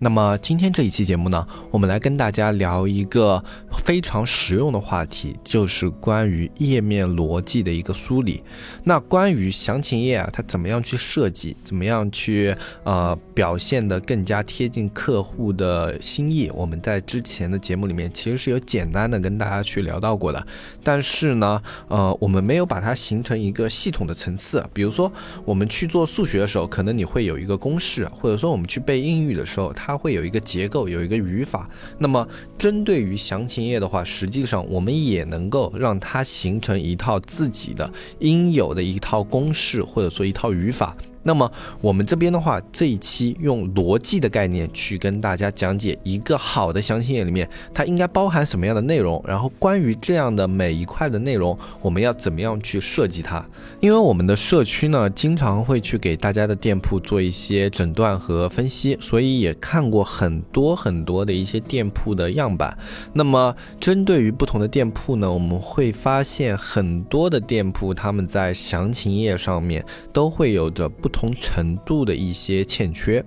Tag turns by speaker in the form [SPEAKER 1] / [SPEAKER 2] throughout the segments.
[SPEAKER 1] 那么今天这一期节目呢，我们来跟大家聊一个非常实用的话题，就是关于页面逻辑的一个梳理。那关于详情页啊，它怎么样去设计，怎么样去呃表现的更加贴近客户的心意，我们在之前的节目里面其实是有简单的跟大家去聊到过的。但是呢，呃，我们没有把它形成一个系统的层次。比如说，我们去做数学的时候，可能你会有一个公式，或者说我们去背英语的时候，它。它会有一个结构，有一个语法。那么，针对于详情页的话，实际上我们也能够让它形成一套自己的应有的一套公式，或者说一套语法。那么我们这边的话，这一期用逻辑的概念去跟大家讲解一个好的详情页里面它应该包含什么样的内容，然后关于这样的每一块的内容，我们要怎么样去设计它？因为我们的社区呢，经常会去给大家的店铺做一些诊断和分析，所以也看过很多很多的一些店铺的样板。那么针对于不同的店铺呢，我们会发现很多的店铺他们在详情页上面都会有着不不。同程度的一些欠缺。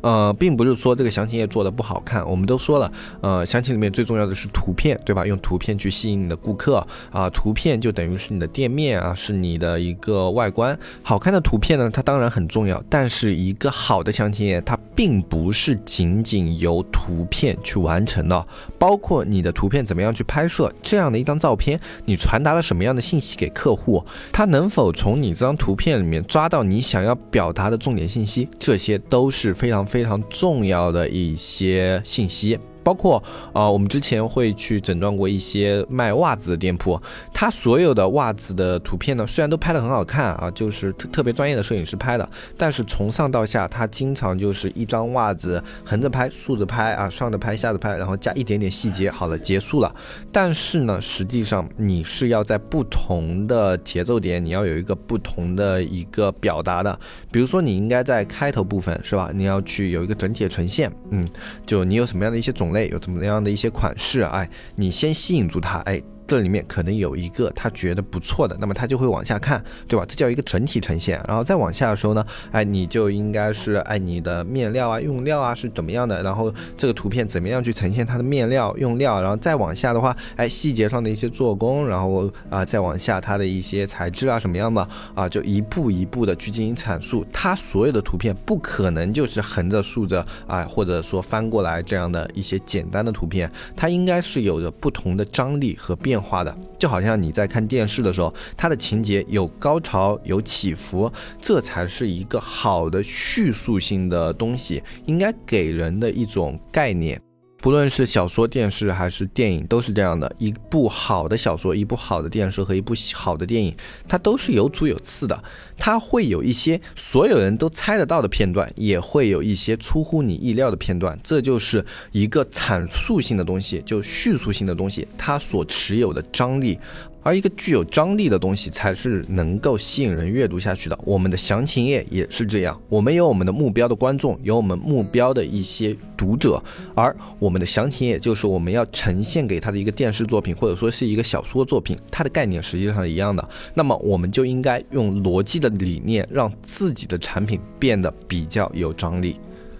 [SPEAKER 1] 呃，并不是说这个详情页做的不好看，我们都说了，呃，详情里面最重要的是图片，对吧？用图片去吸引你的顾客啊，图片就等于是你的店面啊，是你的一个外观。好看的图片呢，它当然很重要，但是一个好的详情页，它并不是仅仅由图片去完成的，包括你的图片怎么样去拍摄，这样的一张照片，你传达了什么样的信息给客户，他能否从你这张图片里面抓到你想要表达的重点信息，这些都是。非常非常重要的一些信息。包括啊，我们之前会去诊断过一些卖袜子的店铺，它所有的袜子的图片呢，虽然都拍得很好看啊，就是特特别专业的摄影师拍的，但是从上到下，它经常就是一张袜子横着拍、竖着拍啊，上着拍、下着拍，然后加一点点细节，好了，结束了。但是呢，实际上你是要在不同的节奏点，你要有一个不同的一个表达的。比如说，你应该在开头部分是吧？你要去有一个整体的呈现，嗯，就你有什么样的一些种。类有怎么样的一些款式，哎，你先吸引住他，哎。这里面可能有一个他觉得不错的，那么他就会往下看，对吧？这叫一个整体呈现。然后再往下的时候呢，哎，你就应该是哎你的面料啊、用料啊是怎么样的，然后这个图片怎么样去呈现它的面料、用料，然后再往下的话，哎，细节上的一些做工，然后啊再往下它的一些材质啊什么样的啊，就一步一步的去进行阐述。它所有的图片不可能就是横着、竖着啊，或者说翻过来这样的一些简单的图片，它应该是有着不同的张力和变。变化的，就好像你在看电视的时候，它的情节有高潮有起伏，这才是一个好的叙述性的东西应该给人的一种概念。不论是小说、电视还是电影，都是这样的。一部好的小说、一部好的电视和一部好的电影，它都是有主有次的。它会有一些所有人都猜得到的片段，也会有一些出乎你意料的片段。这就是一个阐述性的东西，就叙述性的东西，它所持有的张力。而一个具有张力的东西，才是能够吸引人阅读下去的。我们的详情页也是这样，我们有我们的目标的观众，有我们目标的一些读者，而我们的详情页就是我们要呈现给他的一个电视作品，或者说是一个小说作品，它的概念实际上是一样的。那么我们就应该用逻辑的理念，让自己的产品变得比较有张力。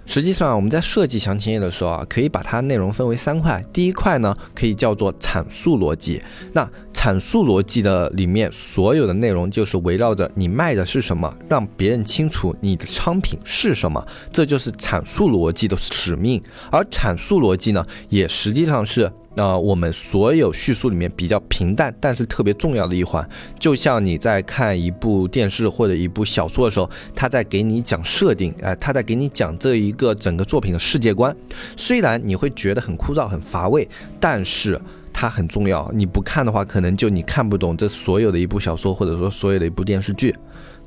[SPEAKER 1] 实际上，我们在设计详情页的时候啊，可以把它内容分为三块。第一块呢，可以叫做阐述逻辑。那阐述逻辑的里面所有的内容，就是围绕着你卖的是什么，让别人清楚你的商品是什么，这就是阐述逻辑的使命。而阐述逻辑呢，也实际上是。那我们所有叙述里面比较平淡，但是特别重要的一环，就像你在看一部电视或者一部小说的时候，他在给你讲设定，哎，他在给你讲这一个整个作品的世界观。虽然你会觉得很枯燥、很乏味，但是它很重要。你不看的话，可能就你看不懂这所有的一部小说，或者说所有的一部电视剧。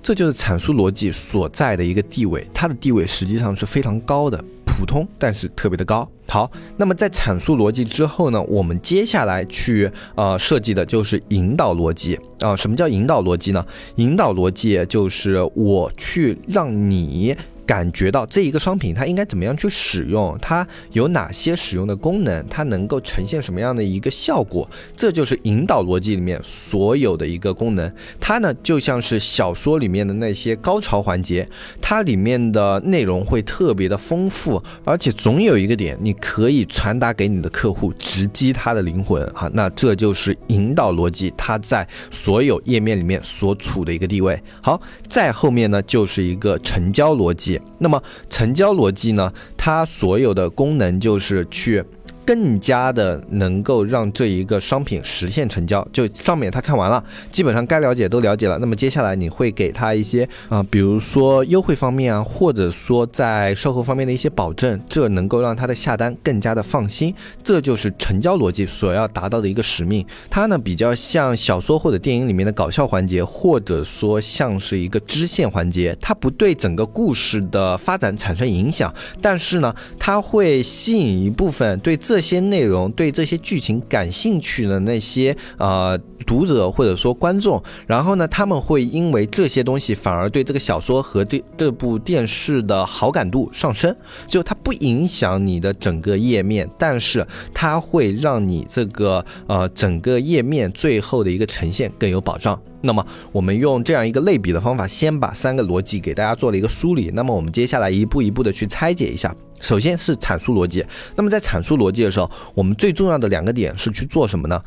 [SPEAKER 1] 这就是阐述逻辑所在的一个地位，它的地位实际上是非常高的。普通，但是特别的高。好，那么在阐述逻辑之后呢，我们接下来去呃设计的就是引导逻辑啊。什么叫引导逻辑呢？引导逻辑就是我去让你。感觉到这一个商品它应该怎么样去使用，它有哪些使用的功能，它能够呈现什么样的一个效果，这就是引导逻辑里面所有的一个功能。它呢就像是小说里面的那些高潮环节，它里面的内容会特别的丰富，而且总有一个点你可以传达给你的客户，直击他的灵魂啊。那这就是引导逻辑，它在所有页面里面所处的一个地位。好，再后面呢就是一个成交逻辑。那么成交逻辑呢？它所有的功能就是去。更加的能够让这一个商品实现成交，就上面他看完了，基本上该了解都了解了。那么接下来你会给他一些啊，比如说优惠方面啊，或者说在售后方面的一些保证，这能够让他的下单更加的放心。这就是成交逻辑所要达到的一个使命。它呢比较像小说或者电影里面的搞笑环节，或者说像是一个支线环节，它不对整个故事的发展产生影响，但是呢，它会吸引一部分对这。这些内容对这些剧情感兴趣的那些呃读者或者说观众，然后呢，他们会因为这些东西反而对这个小说和这这部电视的好感度上升。就它不影响你的整个页面，但是它会让你这个呃整个页面最后的一个呈现更有保障。那么我们用这样一个类比的方法，先把三个逻辑给大家做了一个梳理。那么我们接下来一步一步的去拆解一下。首先是阐述逻辑。那么在阐述逻辑的时候，我们最重要的两个点是去做什么呢？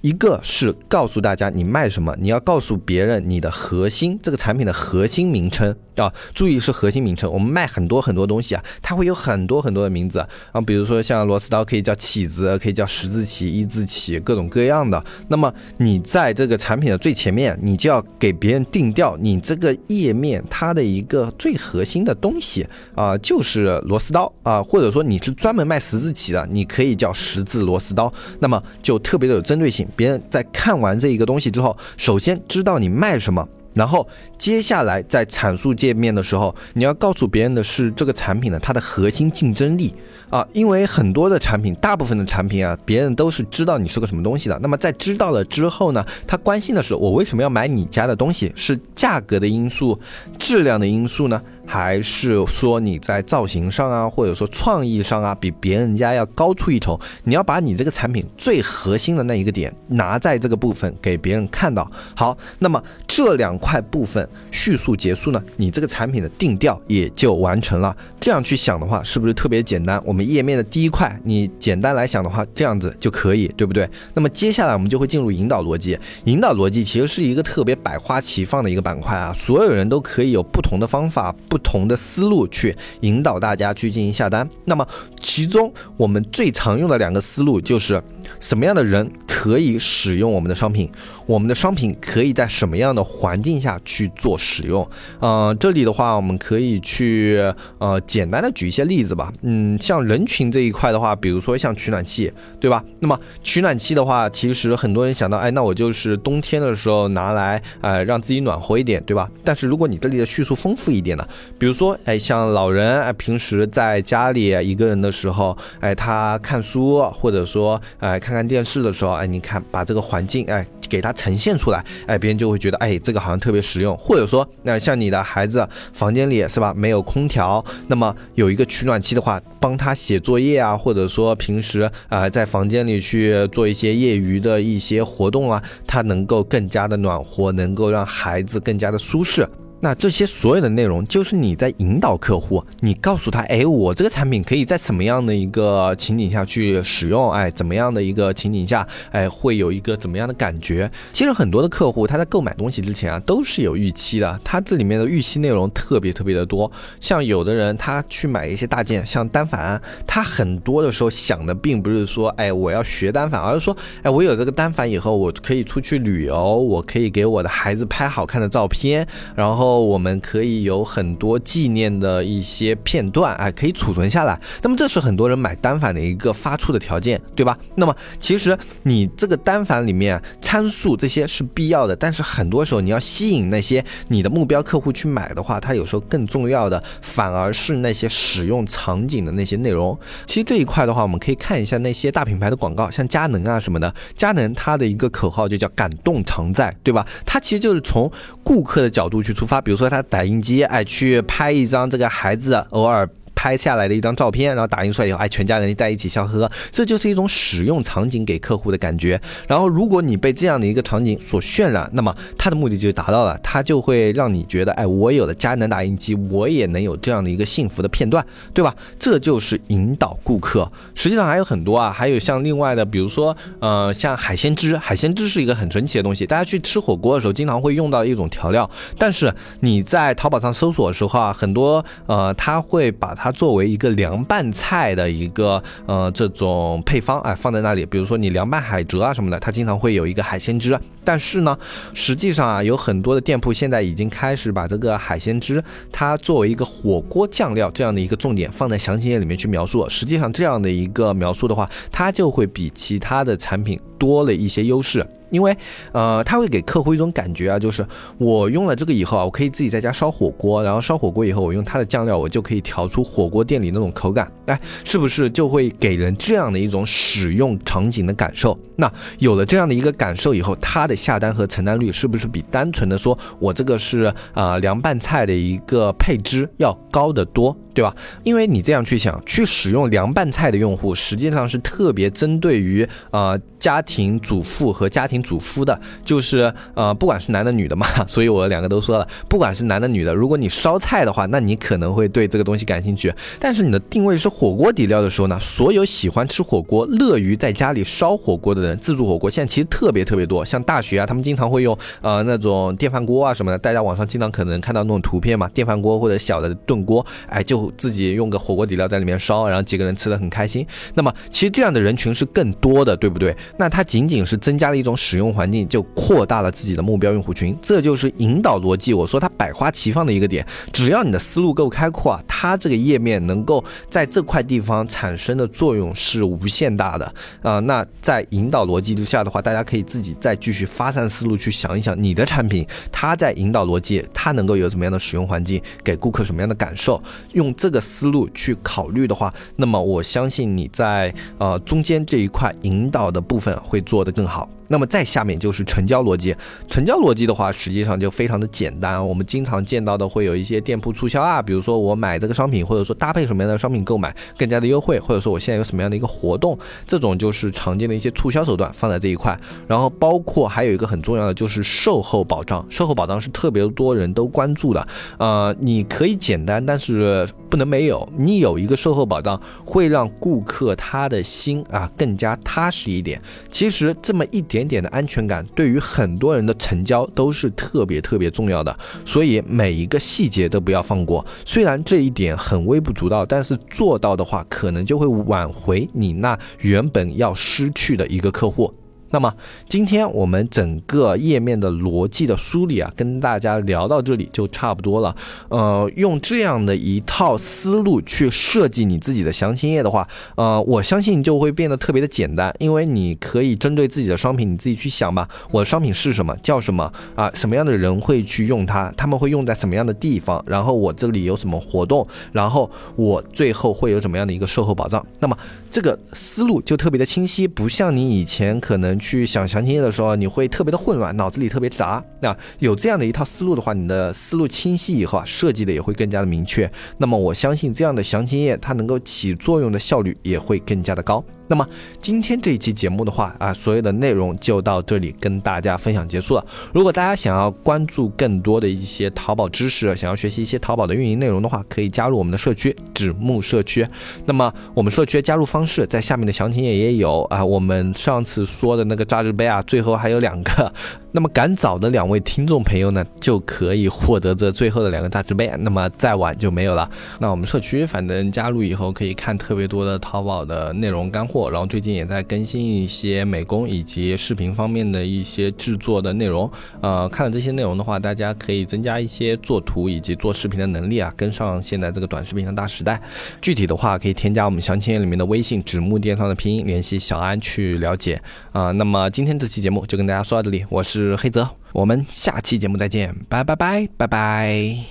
[SPEAKER 1] 一个是告诉大家你卖什么，你要告诉别人你的核心这个产品的核心名称啊，注意是核心名称。我们卖很多很多东西啊，它会有很多很多的名字啊，比如说像螺丝刀可以叫起子，可以叫十字起、一字起，各种各样的。那么你在这个产品的最前面，你就要给别人定调，你这个页面它的一个最核心的东西啊，就是螺丝刀啊，或者说你是专门卖十字起的，你可以叫十字螺丝刀，那么就特别的有针对性。别人在看完这一个东西之后，首先知道你卖什么，然后接下来在阐述界面的时候，你要告诉别人的是这个产品呢它的核心竞争力啊，因为很多的产品，大部分的产品啊，别人都是知道你是个什么东西的。那么在知道了之后呢，他关心的是我为什么要买你家的东西，是价格的因素、质量的因素呢？还是说你在造型上啊，或者说创意上啊，比别人家要高出一筹。你要把你这个产品最核心的那一个点拿在这个部分给别人看到。好，那么这两块部分叙述结束呢，你这个产品的定调也就完成了。这样去想的话，是不是特别简单？我们页面的第一块，你简单来想的话，这样子就可以，对不对？那么接下来我们就会进入引导逻辑。引导逻辑其实是一个特别百花齐放的一个板块啊，所有人都可以有不同的方法不。同的思路去引导大家去进行下单，那么其中我们最常用的两个思路就是什么样的人可以使用我们的商品，我们的商品可以在什么样的环境下去做使用？呃，这里的话我们可以去呃简单的举一些例子吧。嗯，像人群这一块的话，比如说像取暖器，对吧？那么取暖器的话，其实很多人想到，哎，那我就是冬天的时候拿来，呃，让自己暖和一点，对吧？但是如果你这里的叙述丰富一点呢？比如说，哎，像老人，哎，平时在家里一个人的时候，哎，他看书，或者说，哎，看看电视的时候，哎，你看把这个环境，哎，给它呈现出来，哎，别人就会觉得，哎，这个好像特别实用。或者说，那像你的孩子房间里是吧，没有空调，那么有一个取暖器的话，帮他写作业啊，或者说平时啊在房间里去做一些业余的一些活动啊，它能够更加的暖和，能够让孩子更加的舒适。那这些所有的内容，就是你在引导客户，你告诉他，哎，我这个产品可以在什么样的一个情景下去使用？哎，怎么样的一个情景下，哎，会有一个怎么样的感觉？其实很多的客户他在购买东西之前啊，都是有预期的，他这里面的预期内容特别特别的多。像有的人他去买一些大件，像单反，他很多的时候想的并不是说，哎，我要学单反，而是说，哎，我有这个单反以后，我可以出去旅游，我可以给我的孩子拍好看的照片，然后。后我们可以有很多纪念的一些片段，哎，可以储存下来。那么这是很多人买单反的一个发出的条件，对吧？那么其实你这个单反里面参数这些是必要的，但是很多时候你要吸引那些你的目标客户去买的话，它有时候更重要的反而是那些使用场景的那些内容。其实这一块的话，我们可以看一下那些大品牌的广告，像佳能啊什么的。佳能它的一个口号就叫“感动常在”，对吧？它其实就是从顾客的角度去出发。比如说，他打印机哎去拍一张这个孩子偶尔。拍下来的一张照片，然后打印出来以后，哎，全家人在一起笑呵呵，这就是一种使用场景给客户的感觉。然后，如果你被这样的一个场景所渲染，那么它的目的就达到了，它就会让你觉得，哎，我有了佳能打印机，我也能有这样的一个幸福的片段，对吧？这就是引导顾客。实际上还有很多啊，还有像另外的，比如说，呃，像海鲜汁，海鲜汁是一个很神奇的东西，大家去吃火锅的时候经常会用到一种调料，但是你在淘宝上搜索的时候啊，很多呃，他会把它作为一个凉拌菜的一个呃这种配方哎放在那里，比如说你凉拌海蜇啊什么的，它经常会有一个海鲜汁。但是呢，实际上啊有很多的店铺现在已经开始把这个海鲜汁它作为一个火锅酱料这样的一个重点放在详情页里面去描述。实际上这样的一个描述的话，它就会比其他的产品多了一些优势。因为，呃，他会给客户一种感觉啊，就是我用了这个以后啊，我可以自己在家烧火锅，然后烧火锅以后，我用它的酱料，我就可以调出火锅店里那种口感，哎，是不是就会给人这样的一种使用场景的感受？那有了这样的一个感受以后，它的下单和承担率是不是比单纯的说我这个是啊凉拌菜的一个配汁要高得多？对吧？因为你这样去想，去使用凉拌菜的用户，实际上是特别针对于呃家庭主妇和家庭主夫的，就是呃不管是男的女的嘛，所以我两个都说了，不管是男的女的，如果你烧菜的话，那你可能会对这个东西感兴趣。但是你的定位是火锅底料的时候呢，所有喜欢吃火锅、乐于在家里烧火锅的人，自助火锅现在其实特别特别多。像大学啊，他们经常会用呃那种电饭锅啊什么的，大家网上经常可能看到那种图片嘛，电饭锅或者小的炖锅，哎就。自己用个火锅底料在里面烧，然后几个人吃的很开心。那么其实这样的人群是更多的，对不对？那它仅仅是增加了一种使用环境，就扩大了自己的目标用户群。这就是引导逻辑。我说它百花齐放的一个点，只要你的思路够开阔啊，它这个页面能够在这块地方产生的作用是无限大的啊。那在引导逻辑之下的话，大家可以自己再继续发散思路去想一想，你的产品它在引导逻辑，它能够有怎么样的使用环境，给顾客什么样的感受，用。这个思路去考虑的话，那么我相信你在呃中间这一块引导的部分会做得更好。那么再下面就是成交逻辑，成交逻辑的话，实际上就非常的简单。我们经常见到的会有一些店铺促销啊，比如说我买这个商品，或者说搭配什么样的商品购买更加的优惠，或者说我现在有什么样的一个活动，这种就是常见的一些促销手段放在这一块。然后包括还有一个很重要的就是售后保障，售后保障是特别多人都关注的。呃，你可以简单，但是不能没有。你有一个售后保障，会让顾客他的心啊更加踏实一点。其实这么一点。点点的安全感对于很多人的成交都是特别特别重要的，所以每一个细节都不要放过。虽然这一点很微不足道，但是做到的话，可能就会挽回你那原本要失去的一个客户。那么今天我们整个页面的逻辑的梳理啊，跟大家聊到这里就差不多了。呃，用这样的一套思路去设计你自己的详情页的话，呃，我相信就会变得特别的简单，因为你可以针对自己的商品，你自己去想吧。我的商品是什么，叫什么啊？什么样的人会去用它？他们会用在什么样的地方？然后我这里有什么活动？然后我最后会有什么样的一个售后保障？那么这个思路就特别的清晰，不像你以前可能。去想详情页的时候，你会特别的混乱，脑子里特别杂。那有这样的一套思路的话，你的思路清晰以后啊，设计的也会更加的明确。那么我相信这样的详情页，它能够起作用的效率也会更加的高。那么今天这一期节目的话啊，所有的内容就到这里跟大家分享结束了。如果大家想要关注更多的一些淘宝知识，想要学习一些淘宝的运营内容的话，可以加入我们的社区纸木社区。那么我们社区加入方方式在下面的详情页也有啊。我们上次说的那个榨汁杯啊，最后还有两个。那么赶早的两位听众朋友呢，就可以获得这最后的两个大纸杯。那么再晚就没有了。那我们社区反正加入以后可以看特别多的淘宝的内容干货，然后最近也在更新一些美工以及视频方面的一些制作的内容。呃，看了这些内容的话，大家可以增加一些做图以及做视频的能力啊，跟上现在这个短视频的大时代。具体的话可以添加我们详情页里面的微信“纸木电商”的拼音，联系小安去了解。啊，那么今天这期节目就跟大家说到这里，我是是黑泽，我们下期节目再见，拜拜拜拜拜。